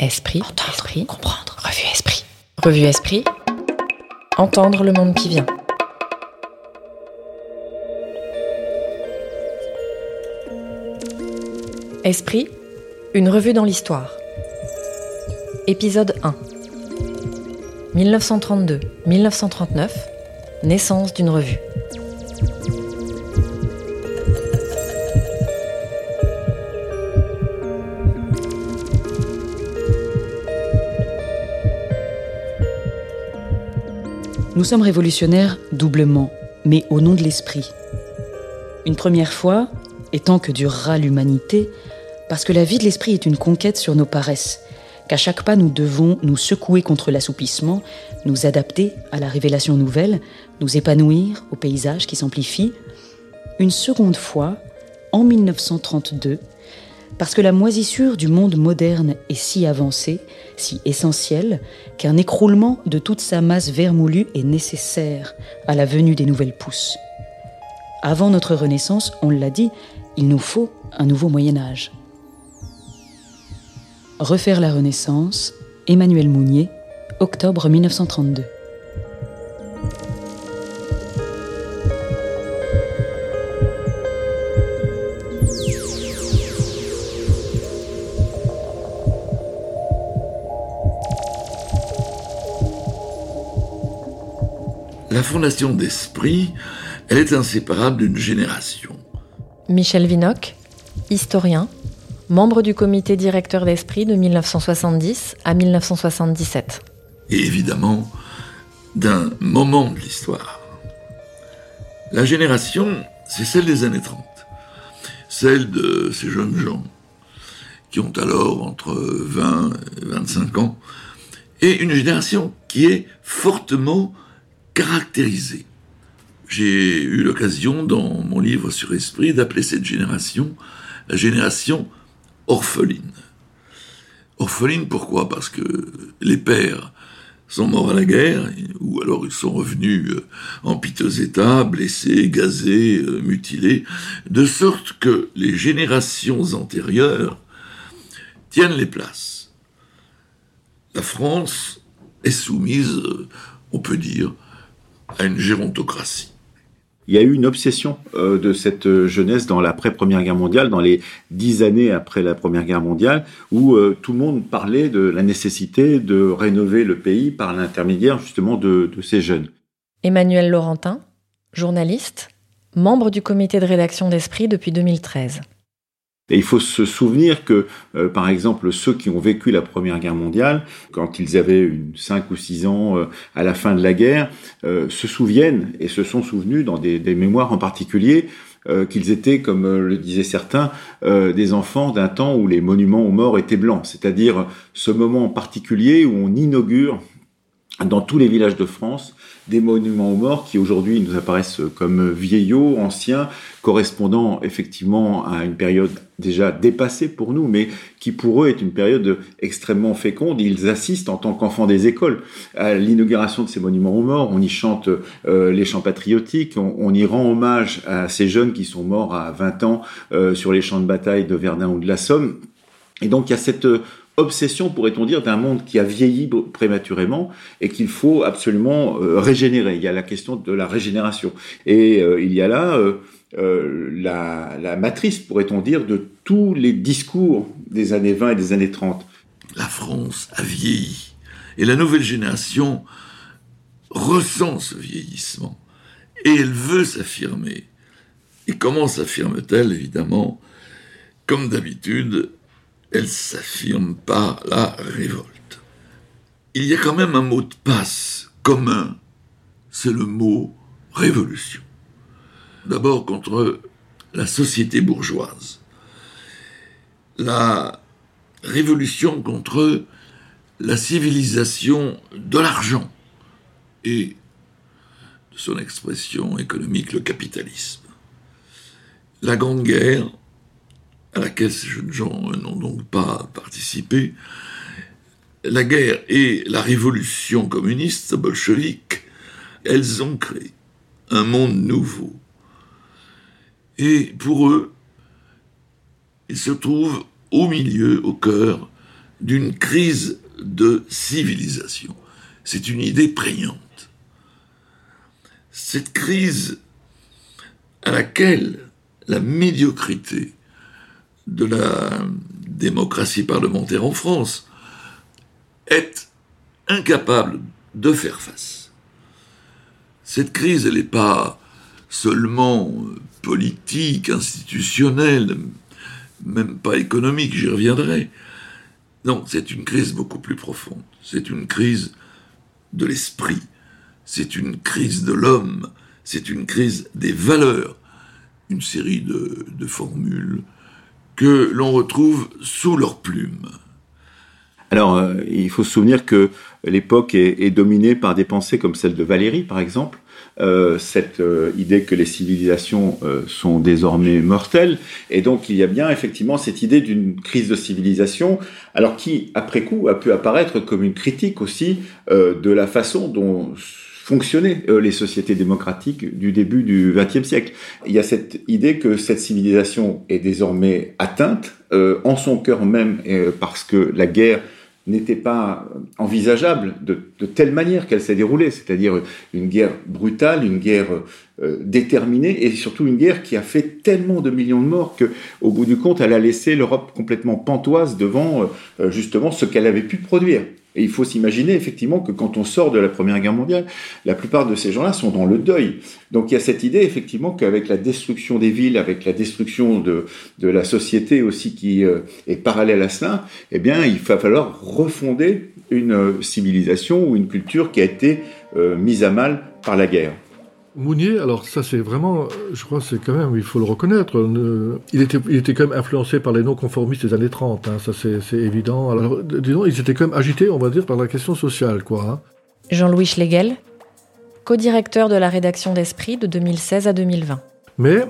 Esprit, entendre, esprit, comprendre. Revue Esprit. Revue Esprit. Entendre le monde qui vient. Esprit, une revue dans l'histoire. Épisode 1. 1932-1939, naissance d'une revue. Nous sommes révolutionnaires doublement, mais au nom de l'esprit. Une première fois, et tant que durera l'humanité, parce que la vie de l'esprit est une conquête sur nos paresses, qu'à chaque pas nous devons nous secouer contre l'assoupissement, nous adapter à la révélation nouvelle, nous épanouir au paysage qui s'amplifie. Une seconde fois, en 1932, parce que la moisissure du monde moderne est si avancée, si essentielle, qu'un écroulement de toute sa masse vermoulue est nécessaire à la venue des nouvelles pousses. Avant notre Renaissance, on l'a dit, il nous faut un nouveau Moyen Âge. Refaire la Renaissance, Emmanuel Mounier, octobre 1932. La fondation d'esprit, elle est inséparable d'une génération. Michel Vinocq, historien, membre du comité directeur d'Esprit de 1970 à 1977. Et évidemment, d'un moment de l'histoire. La génération, c'est celle des années 30. Celle de ces jeunes gens qui ont alors entre 20 et 25 ans. Et une génération qui est fortement caractérisée. J'ai eu l'occasion, dans mon livre sur Esprit, d'appeler cette génération la génération orpheline. Orpheline, pourquoi? Parce que les pères sont morts à la guerre, ou alors ils sont revenus en piteux état, blessés, gazés, mutilés, de sorte que les générations antérieures tiennent les places. La France est soumise, on peut dire, à une gérontocratie. Il y a eu une obsession euh, de cette jeunesse dans l'après-première guerre mondiale, dans les dix années après la première guerre mondiale, où euh, tout le monde parlait de la nécessité de rénover le pays par l'intermédiaire justement de, de ces jeunes. Emmanuel Laurentin, journaliste, membre du comité de rédaction d'Esprit depuis 2013. Et il faut se souvenir que, euh, par exemple, ceux qui ont vécu la Première Guerre mondiale, quand ils avaient une 5 ou 6 ans euh, à la fin de la guerre, euh, se souviennent et se sont souvenus dans des, des mémoires en particulier qu'ils étaient, comme le disaient certains, des enfants d'un temps où les monuments aux morts étaient blancs, c'est-à-dire ce moment en particulier où on inaugure dans tous les villages de France des monuments aux morts qui aujourd'hui nous apparaissent comme vieillots, anciens, correspondant effectivement à une période déjà dépassée pour nous, mais qui pour eux est une période extrêmement féconde. Ils assistent en tant qu'enfants des écoles à l'inauguration de ces monuments aux morts. On y chante euh, les chants patriotiques, on, y rend hommage à ces jeunes qui sont morts à 20 ans euh, sur les champs de bataille de Verdun ou de la Somme. Et donc il y a cette obsession, pourrait-on dire, d'un monde qui a vieilli prématurément et qu'il faut absolument euh, régénérer. Il y a la question de la régénération. Et euh, il y a là euh, la, matrice, pourrait-on dire, de tous les discours des années 20 et des années 30. La France a vieilli. Et la nouvelle génération ressent ce vieillissement. Et elle veut s'affirmer. Et comment s'affirme-t-elle, évidemment? Comme d'habitude, elle s'affirme par la révolte. Il y a quand même un mot de passe commun, c'est le mot révolution. D'abord contre la société bourgeoise. La révolution contre la civilisation de l'argent et de son expression économique, le capitalisme. La Grande Guerre à laquelle ces jeunes gens n'ont donc pas participé, la guerre et la révolution communiste bolchevique, elles ont créé un monde nouveau. Et pour eux, ils se trouvent au milieu, au cœur d'une crise de civilisation. C'est une idée prégnante. Cette crise à laquelle la médiocrité de la démocratie parlementaire en France est incapable de faire face. Cette crise, elle n'est pas seulement politique, institutionnelle, même pas économique, j'y reviendrai. Non, c'est une crise beaucoup plus profonde. C'est une crise de l'esprit. C'est une crise de l'homme. C'est une crise des valeurs. Une série de, de formules que l'on retrouve sous leur plume. Alors, euh, il faut se souvenir que l'époque est, dominée par des pensées comme celle de Valérie, par exemple, euh, cette euh, idée que les civilisations sont désormais mortelles, et donc il y a bien effectivement cette idée d'une crise de civilisation, alors qui, après coup, a pu apparaître comme une critique aussi de la façon dont fonctionnaient les sociétés démocratiques du début du XXe siècle. Il y a cette idée que cette civilisation est désormais atteinte en son cœur même parce que la guerre n'était pas envisageable de, telle manière qu'elle s'est déroulée, c'est-à-dire une guerre brutale, une guerre euh, déterminée et surtout une guerre qui a fait tellement de millions de morts que, au bout du compte, elle a laissé l'Europe complètement pantoise devant euh, justement ce qu'elle avait pu produire. Et il faut s'imaginer effectivement que quand on sort de la Première Guerre mondiale, la plupart de ces gens-là sont dans le deuil. Donc il y a cette idée effectivement qu'avec la destruction des villes, avec la destruction de, de la société aussi qui euh, est parallèle à cela, eh bien il va falloir refonder une euh, civilisation ou une culture qui a été euh, mise à mal par la guerre. Mounier, alors ça c'est vraiment, je crois c'est quand même, il faut le reconnaître, il, était, il était quand même influencé par les non-conformistes des années 30, hein, ça c'est évident. Alors disons, ils étaient quand même agités, on va dire, par la question sociale, quoi. Hein. Jean-Louis Schlegel, co-directeur de la rédaction d'Esprit de 2016 à 2020. Mais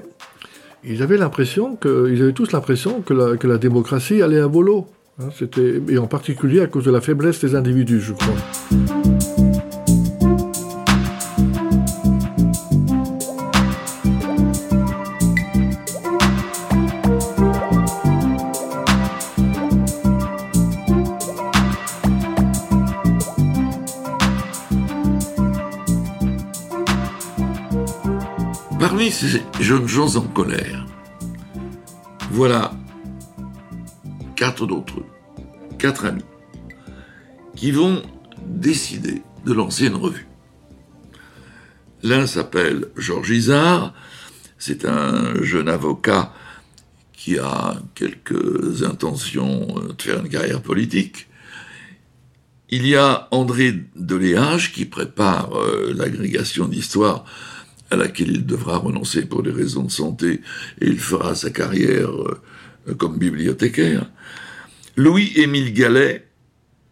ils avaient l'impression que, ils avaient tous l'impression que la, que la démocratie allait à volo. Hein, c'était, et en particulier à cause de la faiblesse des individus, je crois. Jeunes gens en colère, voilà quatre d'entre eux, quatre amis, qui vont décider de lancer une revue. L'un s'appelle Georges Isard, c'est un jeune avocat qui a quelques intentions de faire une carrière politique. Il y a André Deléage qui prépare euh, l'agrégation d'histoire à laquelle il devra renoncer pour des raisons de santé, et il fera sa carrière euh, comme bibliothécaire. Louis-Émile Gallet,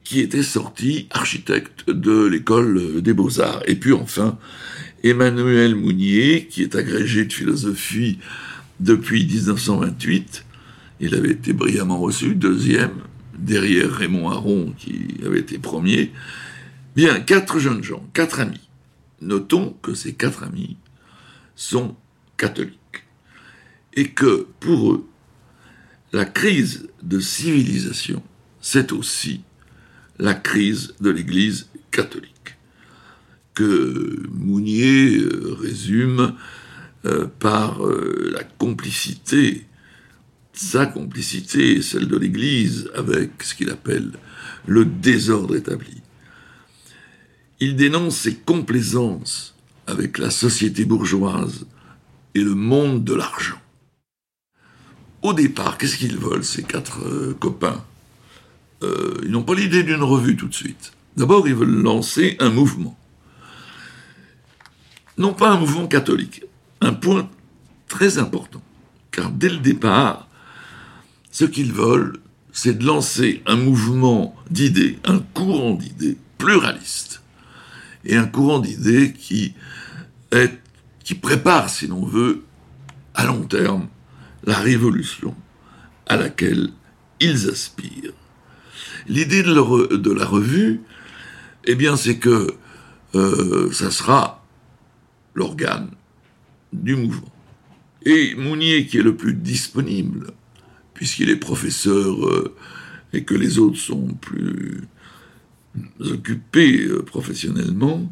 qui était sorti architecte de l'école des beaux-arts. Et puis enfin, Emmanuel Mounier, qui est agrégé de philosophie depuis 1928. Il avait été brillamment reçu, deuxième, derrière Raymond Aron, qui avait été premier. Bien, quatre jeunes gens, quatre amis. Notons que ces quatre amis sont catholiques. Et que pour eux, la crise de civilisation, c'est aussi la crise de l'Église catholique, que Mounier euh, résume euh, par euh, la complicité, sa complicité celle de l'Église avec ce qu'il appelle le désordre établi. Il dénonce ses complaisances avec la société bourgeoise et le monde de l'argent. Au départ, qu'est-ce qu'ils veulent, ces quatre euh, copains? Euh, Ils n'ont pas l'idée d'une revue tout de suite. D'abord, ils veulent lancer un mouvement. Non pas un mouvement catholique, un point très important. Car dès le départ, ce qu'ils veulent, c'est de lancer un mouvement d'idées, un courant d'idées pluraliste. Et un courant d'idées qui qui prépare, si l'on veut, à long terme, la révolution à laquelle ils aspirent. L'idée de, la revue, eh bien, c'est que euh, ça sera l'organe du mouvement. Et Mounier, qui est le plus disponible, puisqu'il est professeur euh, et que les autres sont plus occupés euh, professionnellement,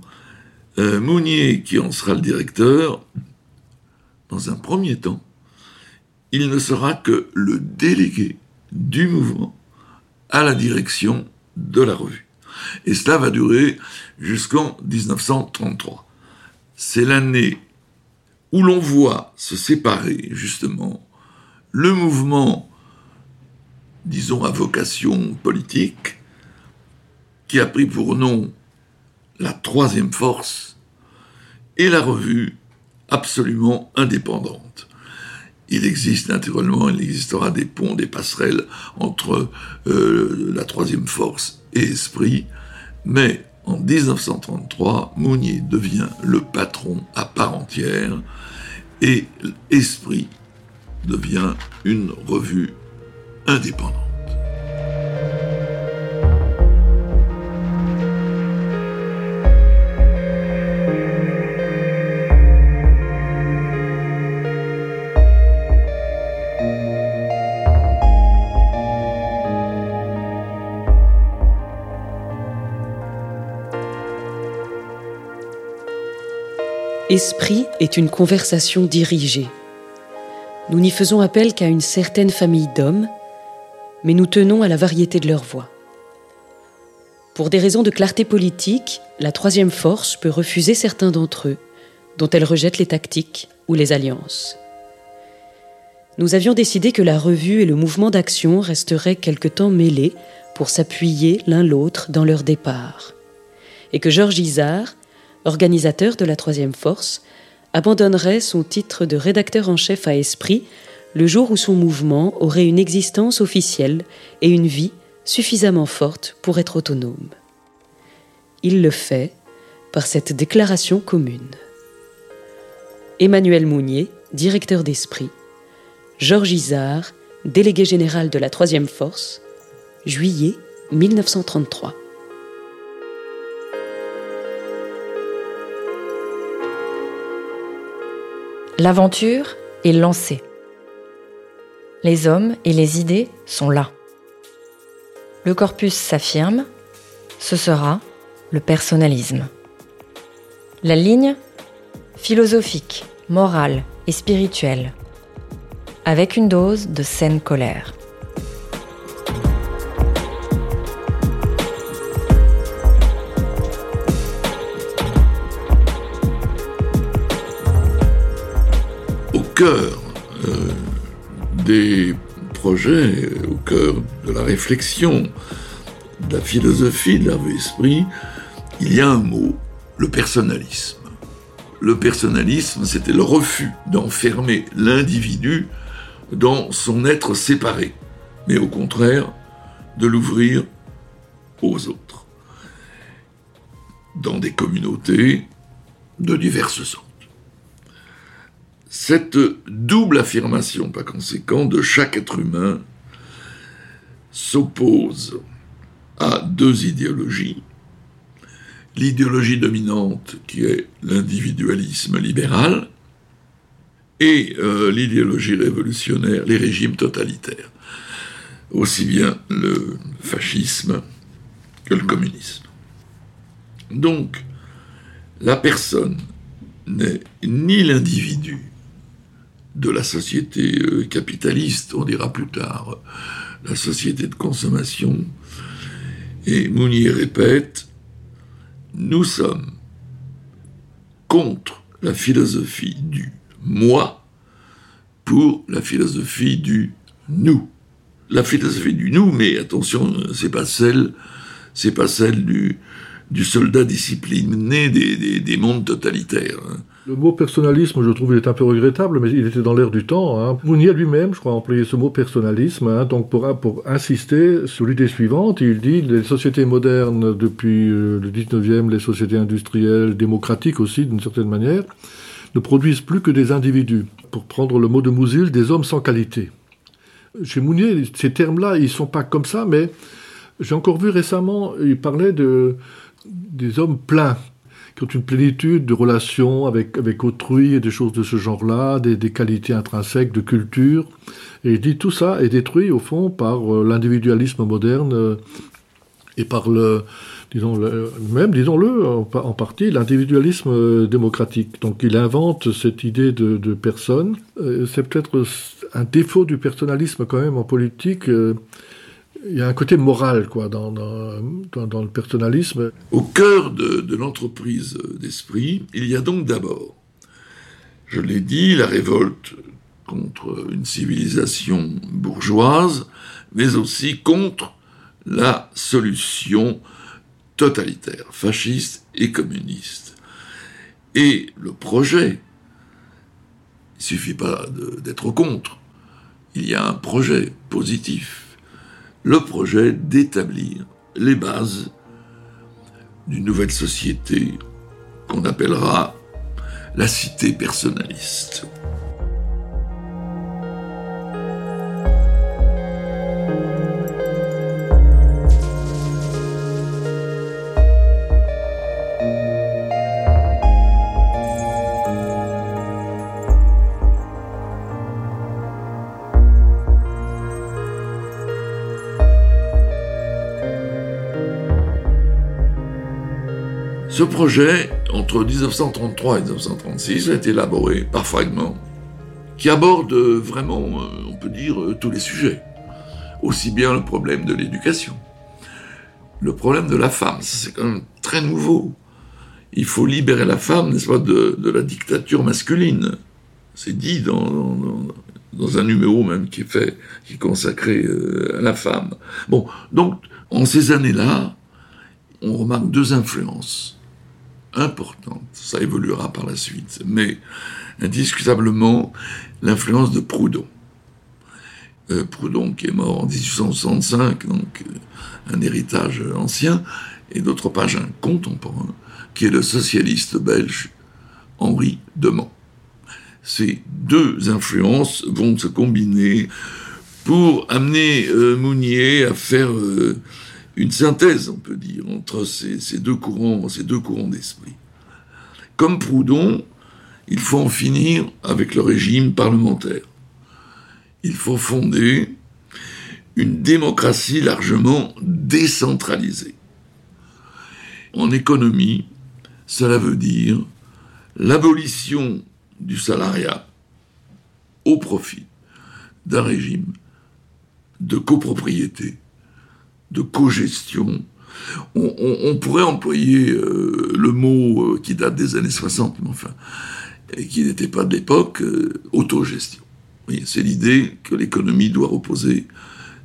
euh, Mounier, qui en sera le directeur, dans un premier temps, il ne sera que le délégué du mouvement à la direction de la revue. Et cela va durer jusqu'en 1933. C'est l'année où l'on voit se séparer justement le mouvement, disons à vocation politique, qui a pris pour nom la troisième force, et la revue absolument indépendante. Il existe naturellement, il existera des ponts, des passerelles entre euh, la troisième force et Esprit, mais en 1933, Mounier devient le patron à part entière et Esprit devient une revue indépendante. Esprit est une conversation dirigée. Nous n'y faisons appel qu'à une certaine famille d'hommes, mais nous tenons à la variété de leurs voix. Pour des raisons de clarté politique, la troisième force peut refuser certains d'entre eux, dont elle rejette les tactiques ou les alliances. Nous avions décidé que la revue et le mouvement d'action resteraient quelque temps mêlés pour s'appuyer l'un l'autre dans leur départ, et que Georges Isard, organisateur de la Troisième Force, abandonnerait son titre de rédacteur en chef à Esprit le jour où son mouvement aurait une existence officielle et une vie suffisamment forte pour être autonome. Il le fait par cette déclaration commune. Emmanuel Mounier, directeur d'Esprit, Georges Isard, délégué général de la Troisième Force, juillet 1933. L'aventure est lancée. Les hommes et les idées sont là. Le corpus s'affirme, ce sera le personnalisme. La ligne philosophique, morale et spirituelle, avec une dose de saine colère. Cœur euh, des projets, au cœur de la réflexion, de la philosophie de l'Hervé Esprit, il y a un mot, le personnalisme. Le personnalisme, c'était le refus d'enfermer l'individu dans son être séparé, mais au contraire de l'ouvrir aux autres, dans des communautés de diverses sortes. Cette double affirmation, par conséquent, de chaque être humain s'oppose à deux idéologies. L'idéologie dominante qui est l'individualisme libéral et euh, l'idéologie révolutionnaire, les régimes totalitaires, aussi bien le fascisme que le communisme. Donc, la personne n'est ni l'individu, de la société euh, capitaliste, on dira plus tard la société de consommation. Et Mounier répète, nous sommes contre la philosophie du moi pour la philosophie du nous. La philosophie du nous, mais attention, c'est pas celle, c'est pas celle du, du soldat discipliné des, des, mondes totalitaires. Hein. Le mot personnalisme, je trouve, il est un peu regrettable, mais il était dans l'air du temps. Hein. Mounier lui-même, je crois, a employé ce mot personnalisme, hein. donc pour, pour insister sur l'idée suivante, il dit les sociétés modernes depuis euh, le 19e, les sociétés industrielles, démocratiques aussi, d'une certaine manière, ne produisent plus que des individus. Pour prendre le mot de Mousil, des hommes sans qualité. Chez Mounier, ces termes-là, ils sont pas comme ça, mais j'ai encore vu récemment, il parlait de des hommes pleins, qui ont une plénitude de relations avec, avec autrui et des choses de ce genre-là, des, des, qualités intrinsèques de culture. Et il dit tout ça est détruit au fond par euh, l'individualisme moderne euh, et par le, disons, le, même, disons-le, en, partie, l'individualisme euh, démocratique. Donc il invente cette idée de personne. C'est peut-être un défaut du personnalisme quand même en politique. Il y a un côté moral quoi, dans, dans, le personnalisme. Au cœur de, de l'entreprise d'esprit, il y a donc d'abord, je l'ai dit, la révolte contre une civilisation bourgeoise, mais aussi contre la solution totalitaire, fasciste et communiste. Et le projet, il suffit pas d'être contre, il y a un projet positif, le projet d'établir les bases d'une nouvelle société qu'on appellera la cité personnaliste. Ce projet, entre 1933 et 1936, a été élaboré par fragments qui aborde vraiment, euh, on peut dire, euh, tous les sujets. Aussi bien le problème de l'éducation, le problème de la femme, c'est quand même très nouveau. Il faut libérer la femme, n'est-ce pas, de, la dictature masculine. C'est dit dans, dans, dans, un numéro même qui est fait, qui est consacré euh, à la femme. Bon, donc, en ces années-là, on remarque deux influences importante. Ça évoluera par la suite. Mais indiscutablement, l'influence de Proudhon. Euh, Proudhon qui est mort en 1865, donc euh, un héritage ancien, et d'autre part un contemporain, qui est le socialiste belge Henri Demont. Ces deux influences vont se combiner pour amener euh, Mounier à faire une synthèse, on peut dire, entre ces, deux courants, ces deux courants d'esprit. Comme Proudhon, il faut en finir avec le régime parlementaire. Il faut fonder une démocratie largement décentralisée. En économie, cela veut dire l'abolition du salariat au profit d'un régime de copropriété de cogestion. On, pourrait employer euh, le mot euh, qui date des années 60, mais enfin, qui n'était pas de l'époque, euh, autogestion. C'est l'idée que l'économie doit reposer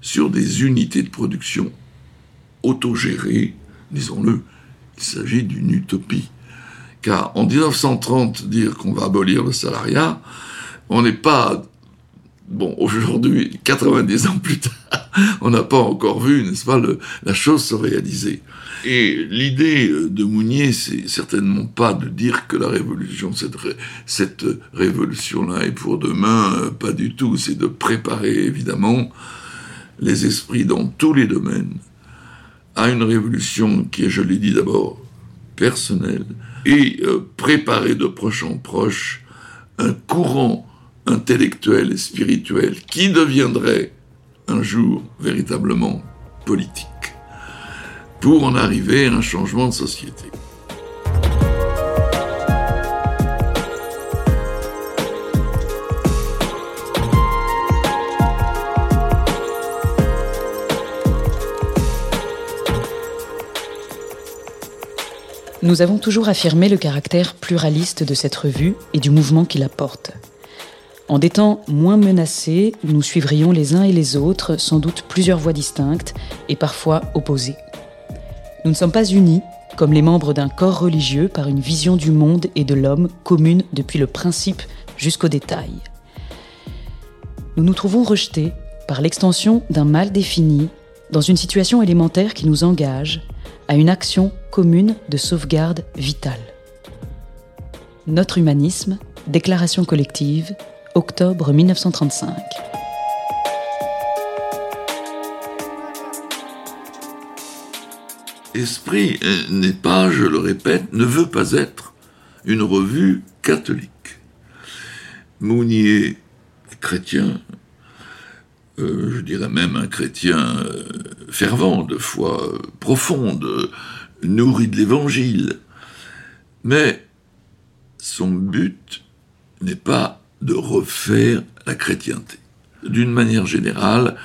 sur des unités de production autogérées, disons-le, il s'agit d'une utopie. Car en 1930, dire qu'on va abolir le salariat, on n'est pas bon, aujourd'hui, 90 ans plus tard, on n'a pas encore vu, n'est-ce pas, la chose se réaliser. Et l'idée de Mounier, c'est certainement pas de dire que la révolution, cette, ré, cette révolution-là est pour demain, euh, pas du tout. C'est de préparer, évidemment, les esprits dans tous les domaines à une révolution qui est, je l'ai dit d'abord, personnelle, et euh, préparer de proche en proche un courant intellectuel et spirituel qui deviendrait un jour véritablement politique, pour en arriver à un changement de société. Nous avons toujours affirmé le caractère pluraliste de cette revue et du mouvement qui la porte. En des temps moins menacés, nous suivrions les uns et les autres sans doute plusieurs voies distinctes et parfois opposées. Nous ne sommes pas unis comme les membres d'un corps religieux par une vision du monde et de l'homme commune depuis le principe jusqu'au détail. Nous nous trouvons rejetés par l'extension d'un mal défini dans une situation élémentaire qui nous engage à une action commune de sauvegarde vitale. Notre humanisme, déclaration collective, octobre 1935. Esprit n'est pas, je le répète, ne veut pas être une revue catholique. Mounier chrétien, euh, je dirais même un chrétien euh, fervent, de foi profonde, nourri de l'évangile. Mais son but n'est pas de refaire la chrétienté. D'une manière générale,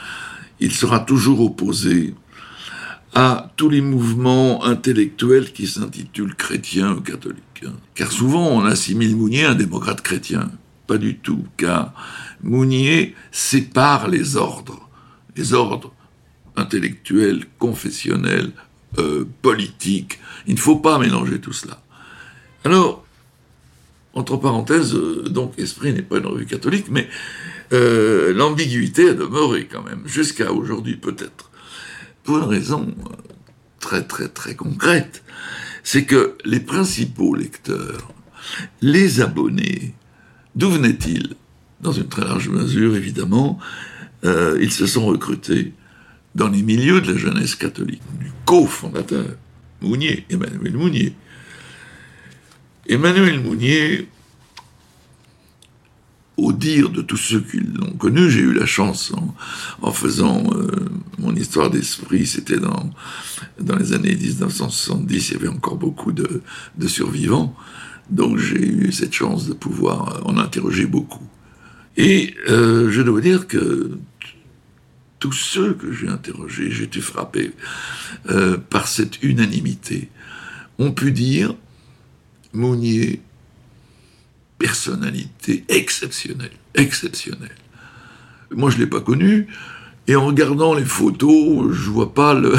il sera toujours opposé à tous les mouvements intellectuels qui s'intitulent chrétiens ou catholiques. Car souvent on assimile Mounier à un démocrate chrétien. Pas du tout, car Mounier sépare les ordres, les ordres intellectuels, confessionnels, euh, politiques. Il ne faut pas mélanger tout cela. Alors, entre parenthèses, euh, donc Esprit n'est pas une revue catholique, mais euh, l'ambiguïté a demeuré quand même, jusqu'à aujourd'hui peut-être. Pour une raison très très très concrète, c'est que les principaux lecteurs, les abonnés, d'où venaient-ils? Dans une très large mesure, évidemment, euh, ils se sont recrutés dans les milieux de la jeunesse catholique, du cofondateur, Mounier, Emmanuel Mounier. Emmanuel Mounier au dire de tous ceux qui l'ont connu, j'ai eu la chance en, faisant euh, mon histoire d'esprit, c'était dans, dans les années 1970, il y avait encore beaucoup de, de survivants, donc j'ai eu cette chance de pouvoir en interroger beaucoup. Et euh, je dois dire que tous ceux que j'ai interrogés, j'ai été frappé euh, par cette unanimité, ont pu dire Mounier personnalité exceptionnelle, exceptionnelle. Moi, je ne l'ai pas connu, et en regardant les photos, je vois pas le,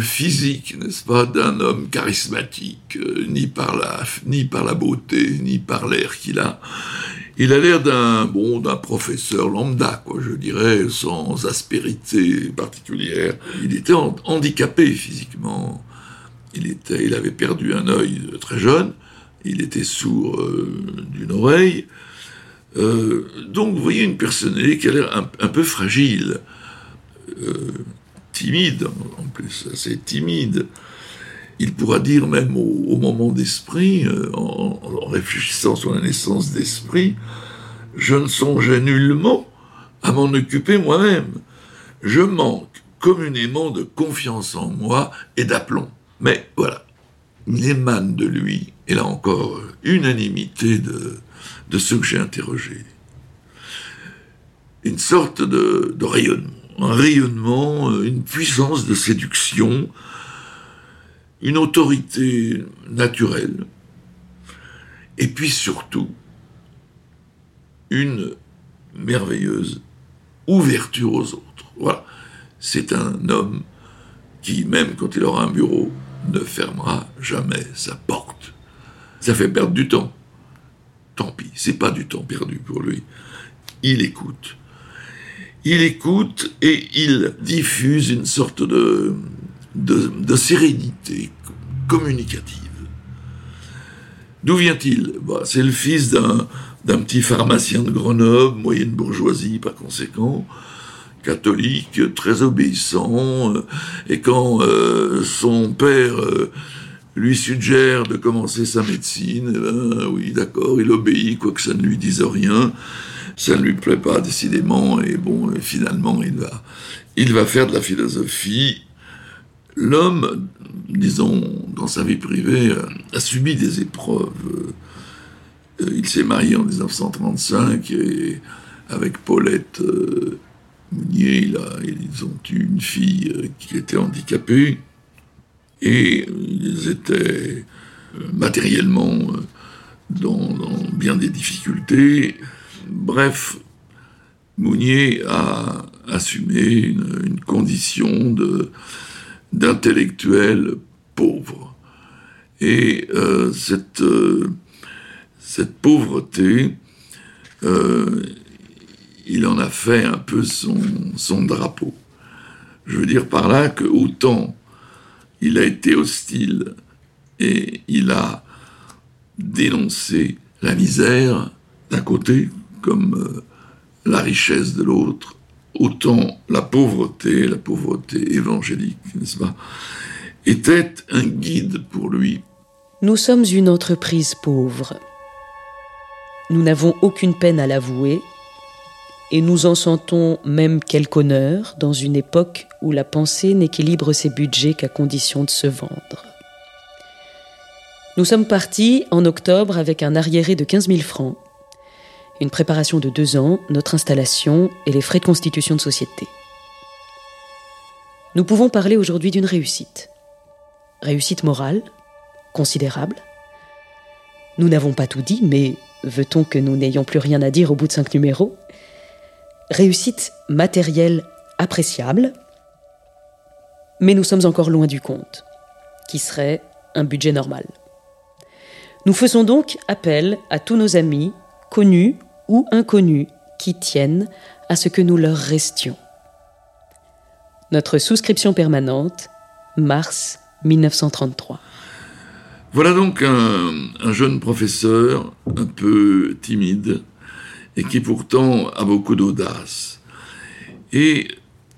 physique, n'est-ce pas, d'un homme charismatique, euh, ni par la, ni par la beauté, ni par l'air qu'il a. Il a l'air d'un bon d'un professeur lambda, quoi, je dirais, sans aspérité particulière. Il était handicapé physiquement. Il était, il avait perdu un œil très jeune il était sourd euh, d'une oreille. Euh, donc vous voyez une personnalité qui a l'air un, peu fragile, euh, timide en plus, assez timide. Il pourra dire même au, moment d'esprit, en, réfléchissant sur la naissance d'esprit, je ne songeais nullement à m'en occuper moi-même. Je manque communément de confiance en moi et d'aplomb. Mais voilà, il émane de lui, et là encore, unanimité de, ceux que j'ai interrogés. Une sorte de, rayonnement, un rayonnement, une puissance de séduction, une autorité naturelle, et puis surtout, une merveilleuse ouverture aux autres. Voilà. C'est un homme qui, même quand il aura un bureau, ne fermera jamais sa porte. Ça fait perdre du temps. Tant pis, c'est pas du temps perdu pour lui. Il écoute. Il écoute et il diffuse une sorte de, sérénité communicative. D'où vient-il? Bah, C'est le fils d'un, d'un petit pharmacien de Grenoble, moyenne bourgeoisie par conséquent, catholique, très obéissant, euh, et quand euh, son père euh, lui suggère de commencer sa médecine, eh ben, oui, d'accord, il obéit, quoique ça ne lui dise rien, ça ne lui plaît pas décidément, et bon, finalement, il va, il va faire de la philosophie. L'homme, disons, dans sa vie privée, a subi des épreuves. Il s'est marié en 1935 et avec Paulette Mounier, ils ont eu une fille euh, qui était handicapée et ils étaient euh, matériellement euh, dans, bien des difficultés. Bref, Mounier a assumé une, condition d'intellectuel pauvre. Et cette, cette pauvreté, il en a fait un peu son, son drapeau. Je veux dire par là que autant il a été hostile et il a dénoncé la misère d'un côté comme euh, la richesse de l'autre, autant la pauvreté, la pauvreté évangélique, n'est-ce pas était un guide pour lui. Nous sommes une entreprise pauvre. Nous n'avons aucune peine à l'avouer, et nous en sentons même quelque honneur dans une époque où la pensée n'équilibre ses budgets qu'à condition de se vendre. Nous sommes partis en octobre avec un arriéré de 15 000 francs, une préparation de deux ans, notre installation et les frais de constitution de société. Nous pouvons parler aujourd'hui d'une réussite. Réussite morale, considérable. Nous n'avons pas tout dit, mais veut-on que nous n'ayons plus rien à dire au bout de cinq numéros? Réussite matérielle appréciable, mais nous sommes encore loin du compte, qui serait un budget normal. Nous faisons donc appel à tous nos amis, connus ou inconnus, qui tiennent à ce que nous leur restions. Notre souscription permanente, mars 1933. Voilà donc un, un, jeune professeur un peu timide et qui pourtant a beaucoup d'audace. Et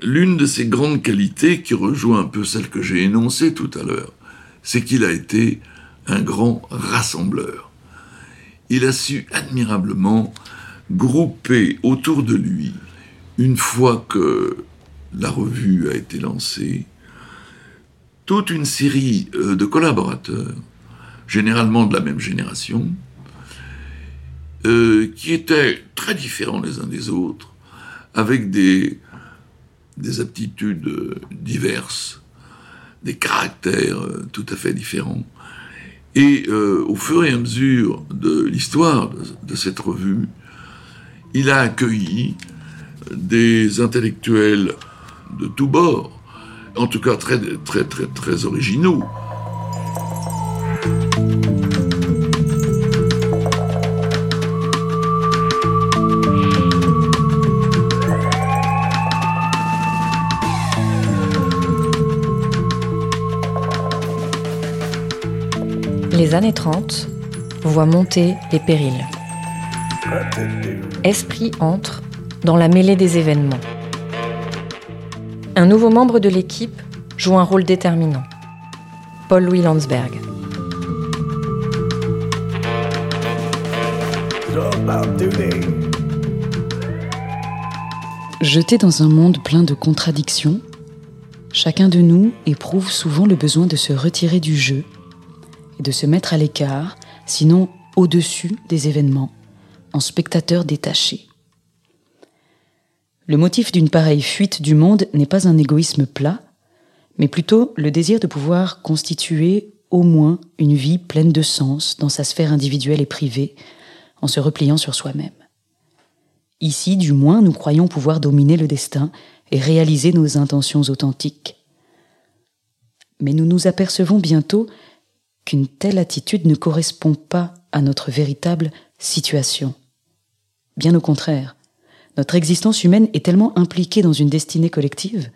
l'une de ses grandes qualités, qui rejoint un peu celle que j'ai énoncée tout à l'heure, c'est qu'il a été un grand rassembleur. Il a su admirablement grouper autour de lui, une fois que la revue a été lancée, toute une série euh, de collaborateurs, généralement de la même génération, euh, qui étaient très différents les uns des autres, avec des, des aptitudes euh, diverses, des caractères tout à fait différents. Et au fur et à mesure de l'histoire de, cette revue, il a accueilli des intellectuels de tous bords, en tout cas très, très originaux. Les années 30 voient monter les périls. Esprit entre dans la mêlée des événements. Un nouveau membre de l'équipe joue un rôle déterminant. Paul-Louis Landsberg. Jeté dans un monde plein de contradictions, chacun de nous éprouve souvent le besoin de se retirer du jeu et de se mettre à l'écart, sinon au-dessus des événements, en spectateur détaché. Le motif d'une pareille fuite du monde n'est pas un égoïsme plat, mais plutôt le désir de pouvoir constituer au moins une vie pleine de sens dans sa sphère individuelle et privée, en se repliant sur soi-même. Ici, du moins, nous croyons pouvoir dominer le destin et réaliser nos intentions authentiques. Mais nous nous apercevons bientôt qu'une telle attitude ne correspond pas à notre véritable situation. Bien au contraire, notre existence humaine est tellement impliquée dans une destinée collective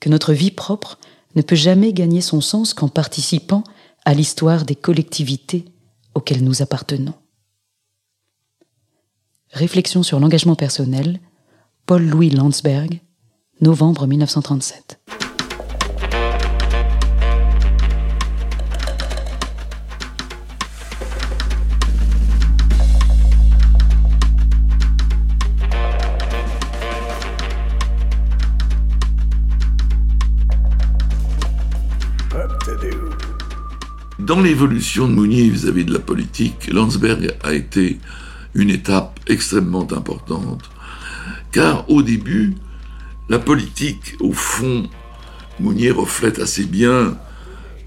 que notre vie propre ne peut jamais gagner son sens qu'en participant à l'histoire des collectivités auxquelles nous appartenons. Réflexion sur l'engagement personnel, Paul-Louis Landsberg, novembre 1937. Dans l'évolution de Mounier vis-à-vis de la politique, Landsberg a été une étape extrêmement importante. Car au début, la politique, au fond, Mounier reflète assez bien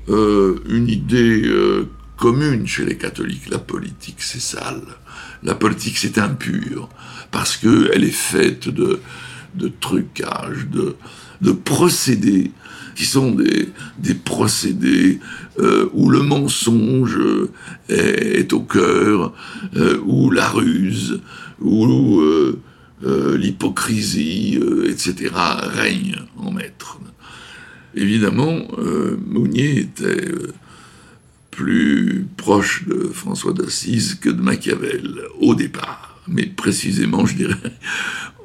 euh, une idée euh, commune chez les catholiques. La politique, c'est sale. La politique, c'est impur. Parce qu'elle est faite de, de trucages, de, de procédés qui sont des, procédés euh, où le mensonge est, au cœur, euh, où la ruse, où euh, l'hypocrisie, etc., règne en maître. Évidemment, Mounier était plus proche de François d'Assise que de Machiavel, au départ. Mais précisément, je dirais,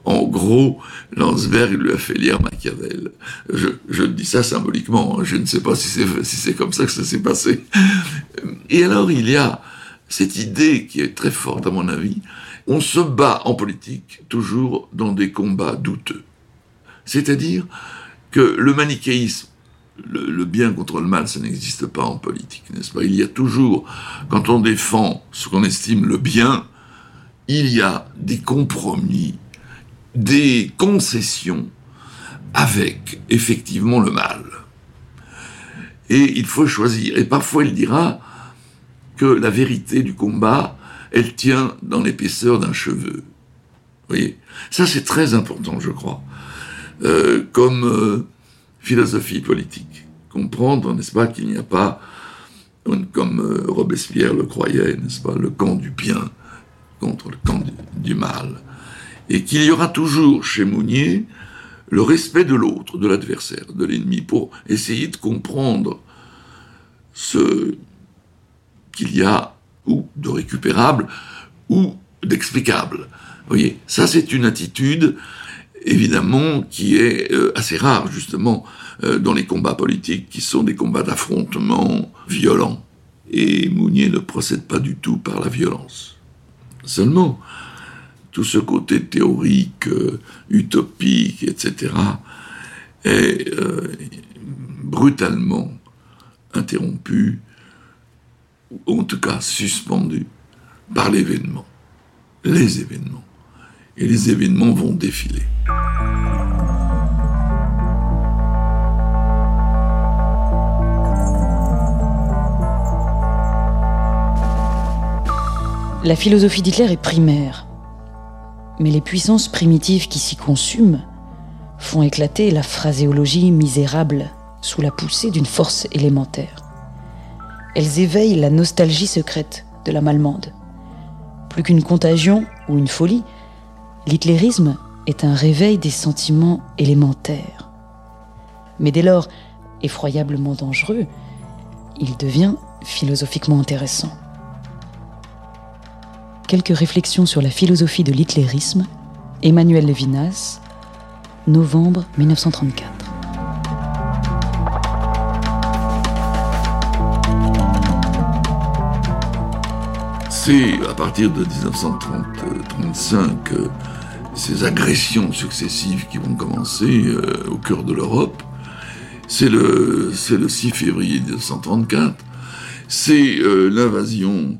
En gros, Landsberg lui a fait lire Machiavel. Je, dis ça symboliquement, hein. je ne sais pas si c'est comme ça que ça s'est passé. Et alors il y a cette idée qui est très forte à mon avis. On se bat en politique toujours dans des combats douteux. C'est-à-dire que le manichéisme, le, bien contre le mal, ça n'existe pas en politique, n'est-ce pas? Il y a toujours, quand on défend ce qu'on estime le bien, il y a des compromis, des concessions avec effectivement le mal. Et il faut choisir. Et parfois il dira que la vérité du combat, elle tient dans l'épaisseur d'un cheveu. Vous voyez? Ça c'est très important, je crois. Euh, comme euh, philosophie politique. Comprendre, n'est-ce pas, qu'il n'y a pas, comme euh, Robespierre le croyait, n'est-ce pas, le camp du bien contre le camp du, du mal. Et qu'il y aura toujours chez Mounier le respect de l'autre, de l'adversaire, de l'ennemi, pour essayer de comprendre ce qu'il y a ou de récupérable ou d'explicable. Vous voyez, ça c'est une attitude évidemment qui est euh, assez rare justement euh, dans les combats politiques qui sont des combats d'affrontement violents. Et Mounier ne procède pas du tout par la violence. Seulement, tout ce côté théorique, euh, utopique, etc., est euh, brutalement interrompu, ou en tout cas suspendu, par l'événement, les événements. Et les événements vont défiler. La philosophie d'Hitler est primaire, mais les puissances primitives qui s'y consument font éclater la phraséologie misérable sous la poussée d'une force élémentaire. Elles éveillent la nostalgie secrète de la Malmande. Plus qu'une contagion ou une folie, l'hitlérisme est un réveil des sentiments élémentaires. Mais dès lors effroyablement dangereux, il devient philosophiquement intéressant. Quelques réflexions sur la philosophie de l'hitlérisme, Emmanuel Levinas, novembre 1934. C'est à partir de 1930-35 que ces agressions successives qui vont commencer euh, au cœur de l'Europe. C'est le, c'est le 6 février 1934. C'est euh, l'invasion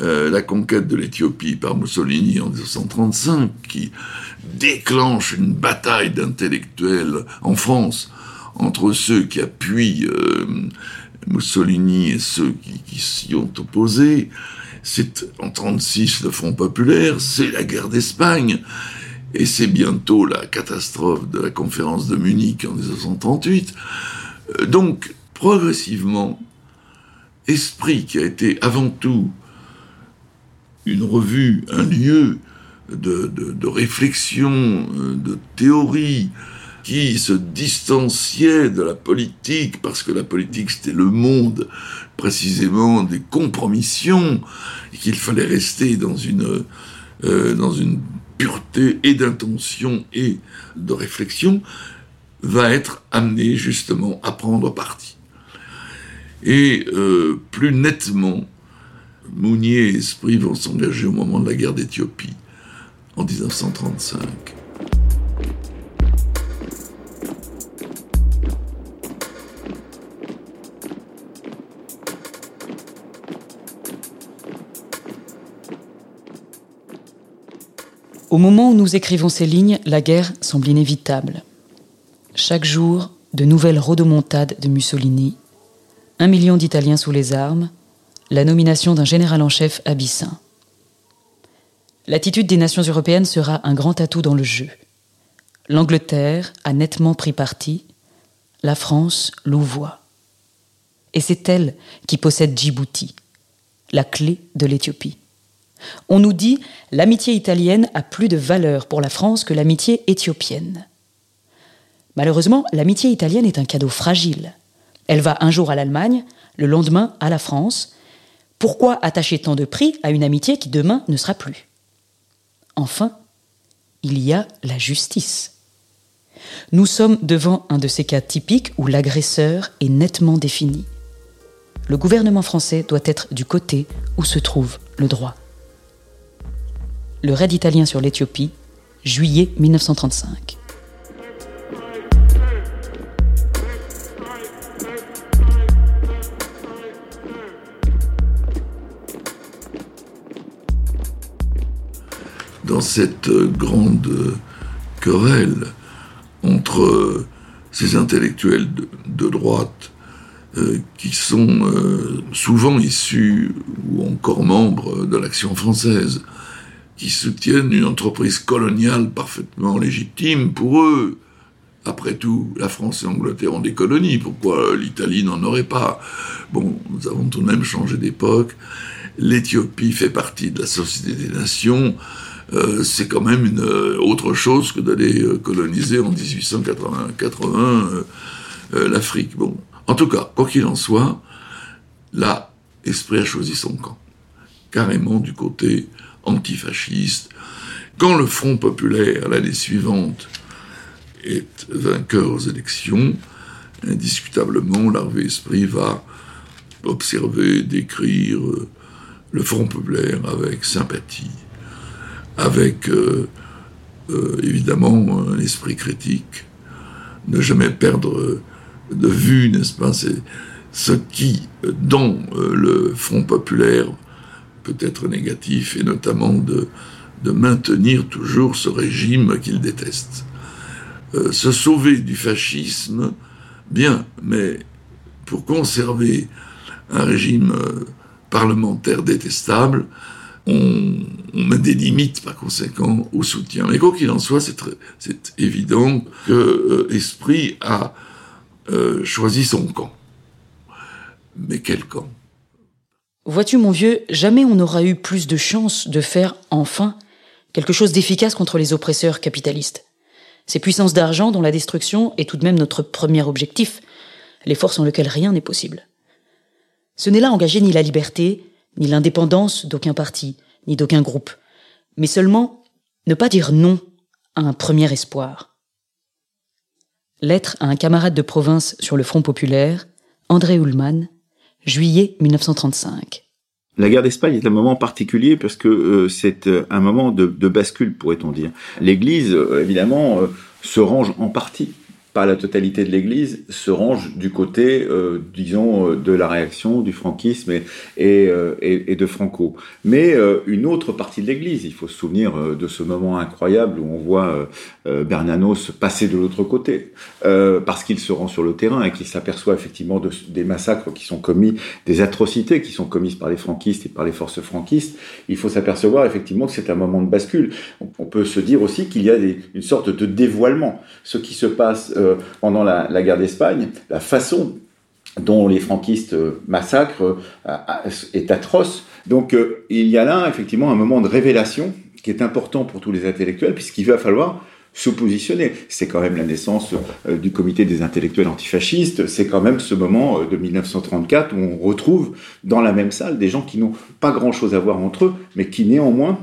euh, la conquête de l'Éthiopie par Mussolini en 1935, qui déclenche une bataille d'intellectuels en France entre ceux qui appuient euh, Mussolini et ceux qui, qui s'y ont opposés. C'est en 36 le Front populaire, c'est la guerre d'Espagne, et c'est bientôt la catastrophe de la conférence de Munich en 1938. Euh, donc, progressivement, esprit qui a été avant tout une revue, un lieu de, réflexion, euh, de théorie, qui se distanciait de la politique, parce que la politique c'était le monde précisément des compromissions, et qu'il fallait rester dans une, euh, dans une pureté et d'intention et de réflexion, va être amené justement à prendre parti. Et euh, plus nettement, Mounier et Esprit vont s'engager au moment de la guerre d'Éthiopie en 1935. Au moment où nous écrivons ces lignes, la guerre semble inévitable. Chaque jour, de nouvelles rodomontades de Mussolini, un million d'Italiens sous les armes, la nomination d'un général en chef abyssin. L'attitude des nations européennes sera un grand atout dans le jeu. L'Angleterre a nettement pris parti, la France louvoie. Et c'est elle qui possède Djibouti, la clé de l'Éthiopie. On nous dit l'amitié italienne a plus de valeur pour la France que l'amitié éthiopienne. Malheureusement, l'amitié italienne est un cadeau fragile. Elle va un jour à l'Allemagne, le lendemain à la France, pourquoi attacher tant de prix à une amitié qui demain ne sera plus? Enfin, il y a la justice. Nous sommes devant un de ces cas typiques où l'agresseur est nettement défini. Le gouvernement français doit être du côté où se trouve le droit. Le raid italien sur l'Éthiopie, juillet 1935. Dans cette grande querelle entre ces intellectuels de, droite euh, qui sont euh, souvent issus ou encore membres de l'action française, qui soutiennent une entreprise coloniale parfaitement légitime pour eux. Après tout, la France et l'Angleterre ont des colonies, pourquoi l'Italie n'en aurait pas? Bon, nous avons tout de même changé d'époque. L'Éthiopie fait partie de la Société des Nations. Euh, c'est quand même une euh, autre chose que d'aller euh, coloniser en 1880 l'Afrique. Bon, en tout cas, quoi qu'il en soit, là, Esprit a choisi son camp, carrément du côté antifasciste. Quand le Front populaire, l'année suivante, est vainqueur aux élections, indiscutablement, l'Arvé Esprit va observer, décrire le Front populaire avec sympathie, avec euh, euh, évidemment un esprit critique, ne jamais perdre de vue, n'est-ce pas, c'est ce qui, dans le Front populaire, peut être négatif, et notamment de, de maintenir toujours ce régime qu'il déteste. Euh, se sauver du fascisme, bien, mais pour conserver un régime euh, parlementaire détestable, on, met des limites par conséquent au soutien. Mais quoi qu'il en soit, c'est évident que euh, Esprit a choisi son camp. Mais quel camp? Vois-tu, mon vieux, jamais on n'aura eu plus de chance de faire, enfin, quelque chose d'efficace contre les oppresseurs capitalistes. Ces puissances d'argent dont la destruction est tout de même notre premier objectif, l'effort sans lequel rien n'est possible. Ce n'est là engager ni la liberté, ni l'indépendance d'aucun parti, ni d'aucun groupe, mais seulement ne pas dire non à un premier espoir. Lettre à un camarade de province sur le Front populaire, André Ullmann, juillet 1935. La guerre d'Espagne est un moment particulier parce que euh, c'est euh, un moment de, bascule, pourrait-on dire. L'Église, euh, évidemment, se range en partie pas la totalité de l'Église, se range du côté, euh, disons, euh, de la réaction du franquisme et, euh, de Franco. Mais une autre partie de l'Église, il faut se souvenir de ce moment incroyable où on voit Bernanos passer de l'autre côté, parce qu'il se rend sur le terrain et qu'il s'aperçoit effectivement de, des massacres qui sont commis, des atrocités qui sont commises par les franquistes et par les forces franquistes. Il faut s'apercevoir effectivement que c'est un moment de bascule. On, peut se dire aussi qu'il y a une sorte de dévoilement. Ce qui se passe pendant la, guerre d'Espagne, la façon dont les franquistes euh, massacrent euh, est atroce. Donc il y a là effectivement un moment de révélation qui est important pour tous les intellectuels, puisqu'il va falloir se positionner. C'est quand même la naissance du comité des intellectuels antifascistes, c'est quand même ce moment de 1934 où on retrouve dans la même salle des gens qui n'ont pas grand-chose à voir entre eux, mais qui néanmoins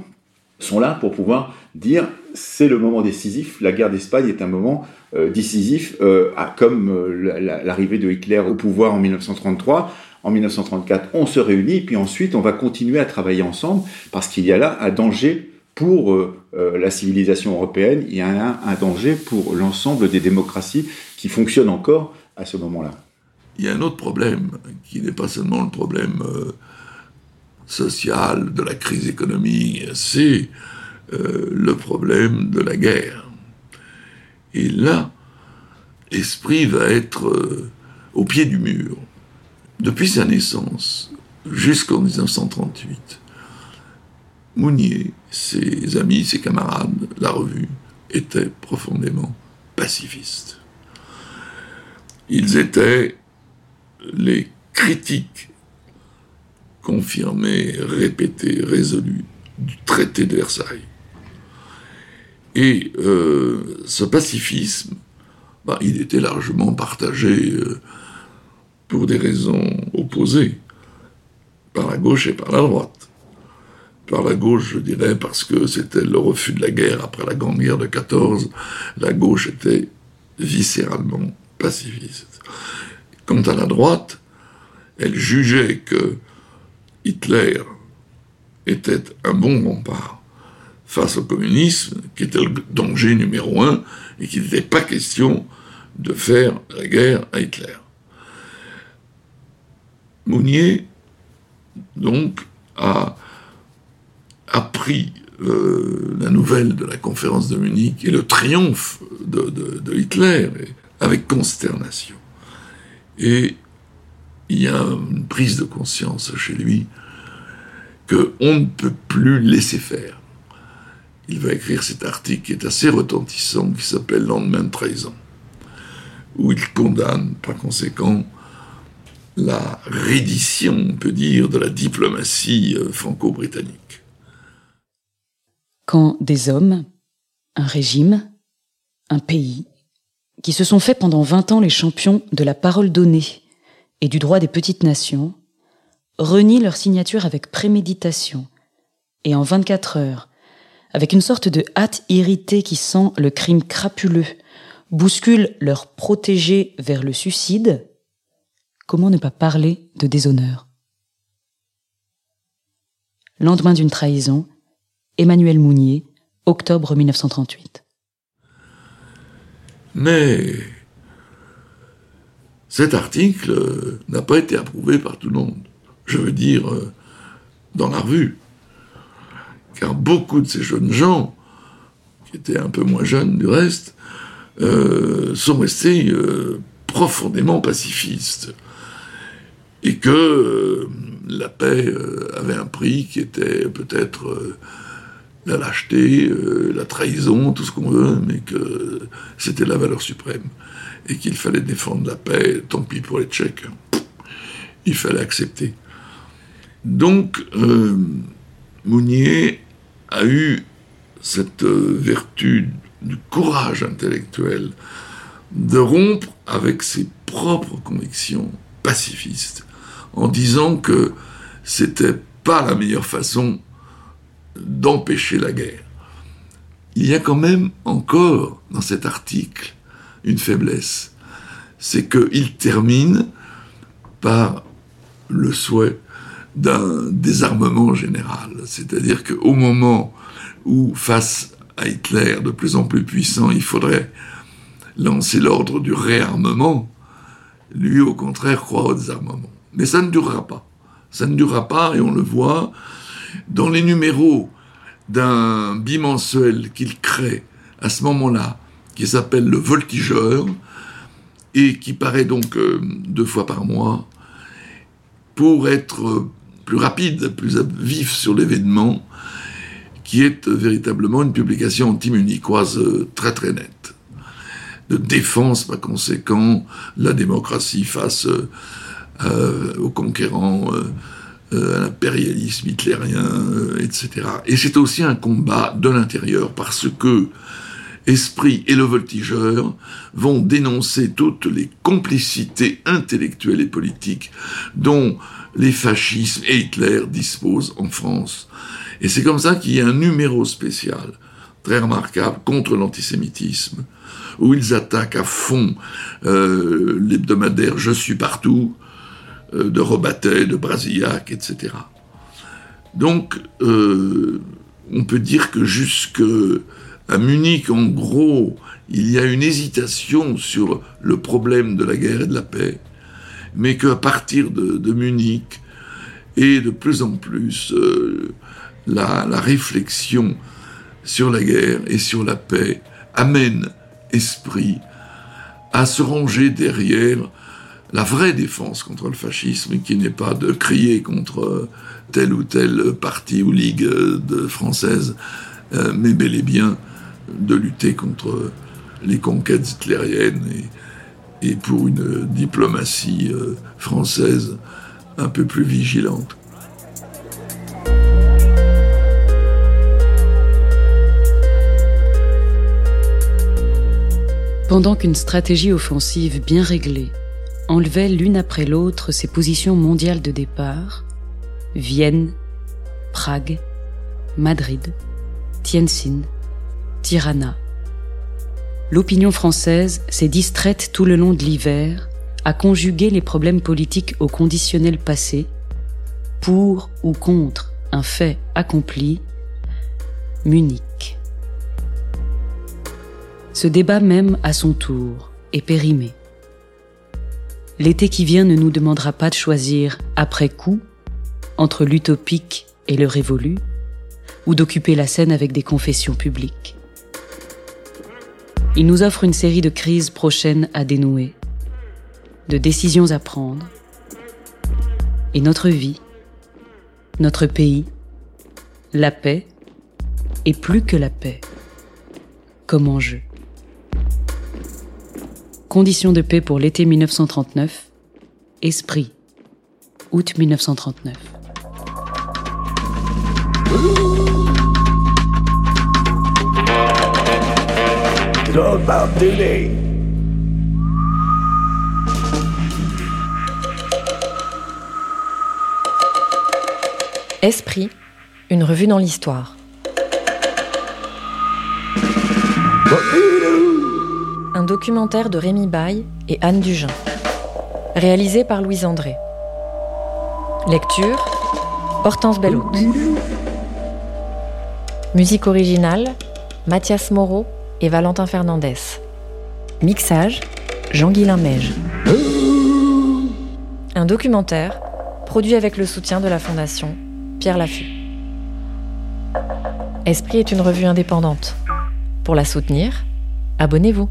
sont là pour pouvoir dire c'est le moment décisif, la guerre d'Espagne est un moment euh, décisif, euh, comme euh, l'arrivée de Hitler au pouvoir en 1933. En 1934, on se réunit, puis ensuite on va continuer à travailler ensemble, parce qu'il y a là un danger pour la civilisation européenne, il y a un, danger pour l'ensemble des démocraties qui fonctionnent encore à ce moment-là. Il y a un autre problème, qui n'est pas seulement le problème social de la crise économique, c'est euh, le problème de la guerre. Et là, l'esprit va être euh, au pied du mur. Depuis sa naissance jusqu'en 1938, Mounier, ses amis, ses camarades, la revue, étaient profondément pacifistes. Ils étaient les critiques confirmés, répétés, résolus du traité de Versailles. Et euh, ce pacifisme, bah, il était largement partagé euh, pour des raisons opposées, par la gauche et par la droite. par la gauche, je dirais, parce que c'était le refus de la guerre après la Grande Guerre de 14. La gauche était viscéralement pacifiste. Quant à la droite, elle jugeait que Hitler était un bon rempart face au communisme, qui était le danger numéro un, et qu'il n'était pas question de faire la guerre à Hitler. Mounier, donc, a appris euh, la nouvelle de la conférence de Munich et le triomphe de, Hitler avec consternation. Et il y a une prise de conscience chez lui qu'on ne peut plus laisser faire. Il va écrire cet article qui est assez retentissant, qui s'appelle Lendemain de trahison, où il condamne par conséquent la reddition, on peut dire, de la diplomatie euh, franco-britannique. Quand des hommes, un régime, un pays, qui se sont fait pendant 20 ans les champions de la parole donnée et du droit des petites nations, renient leur signature avec préméditation, et en 24 heures, avec une sorte de hâte irritée qui sent le crime crapuleux, bousculent leurs protégés vers le suicide, comment ne pas parler de déshonneur? Lendemain d'une trahison, Emmanuel Mounier, octobre 1938. Mais cet article n'a pas été approuvé par tout le monde. Je veux dire, euh, dans la revue. Car beaucoup de ces jeunes gens, qui étaient un peu moins jeunes du reste, euh, sont restés euh, profondément pacifistes et que euh, la paix avait un prix qui était peut-être la lâcheté, la trahison, tout ce qu'on veut, mais que c'était la valeur suprême et qu'il fallait défendre la paix, tant pis pour les Tchèques. Il fallait accepter. Donc, Mounier a eu cette vertu du courage intellectuel de rompre avec ses propres convictions pacifistes en disant que c'était pas la meilleure façon d'empêcher la guerre. Il y a quand même encore dans cet article une faiblesse. C'est qu'il termine par le souhait d'un désarmement général. C'est-à-dire qu'au moment où, face à Hitler de plus en plus puissant, il faudrait lancer l'ordre du réarmement, lui, au contraire, croit au désarmement. Mais ça ne durera pas. Ça ne durera pas, et on le voit dans les numéros d'un bimensuel qu'il crée à ce moment-là, qui s'appelle Le Voltigeur, et qui paraît donc euh, deux fois par mois, pour être plus rapide, plus vif sur l'événement, qui est véritablement une publication anti-munichoise euh, très très nette, de défense par conséquent la démocratie face euh, euh, aux conquérants, euh, euh, à l'impérialisme hitlérien, etc. Et c'est aussi un combat de l'intérieur parce que Esprit et le voltigeur vont dénoncer toutes les complicités intellectuelles et politiques dont les fascismes et Hitler disposent en France. Et c'est comme ça qu'il y a un numéro spécial, très remarquable, contre l'antisémitisme, où ils attaquent à fond l'hebdomadaire Je suis partout, euh, de Robatet, de Brasillac, etc. Donc, euh, on peut dire que jusque à Munich, en gros, il y a une hésitation sur le problème de la guerre et de la paix, mais qu'à partir de, Munich, et de plus en plus, euh, la, réflexion sur la guerre et sur la paix amène esprit à se ranger derrière la vraie défense contre le fascisme, qui n'est pas de crier contre tel ou tel parti ou ligue française, euh, mais bel et bien de lutter contre les conquêtes hitlériennes et pour une diplomatie euh, française un peu plus vigilante. Pendant qu'une stratégie offensive bien réglée enlevaient l'une après l'autre ses positions mondiales de départ, Vienne, Prague, Madrid, Tientsin, Tirana. L'opinion française s'est distraite tout le long de l'hiver à conjuguer les problèmes politiques au conditionnel passé, pour ou contre un fait accompli, Munich. Ce débat même, à son tour, est périmé. L'été qui vient ne nous demandera pas de choisir, après coup, entre l'utopique et le révolu, ou d'occuper la scène avec des confessions publiques. Il nous offre une série de crises prochaines à dénouer, de décisions à prendre, et notre vie, notre pays, la paix, et plus que la paix, comme enjeu. Conditions de paix pour l'été 1939, Esprit, août 1939. Esprit, une revue dans l'histoire. Un documentaire de Rémi Baye et Anne Dugin. Réalisé par Louise André. Lecture Hortense Bellout. Musique originale Mathias Moreau et Valentin Fernandez. Mixage Jean-Guilain Meige. Un documentaire produit avec le soutien de la Fondation Pierre Laffut. Esprit est une revue indépendante. Pour la soutenir, abonnez-vous.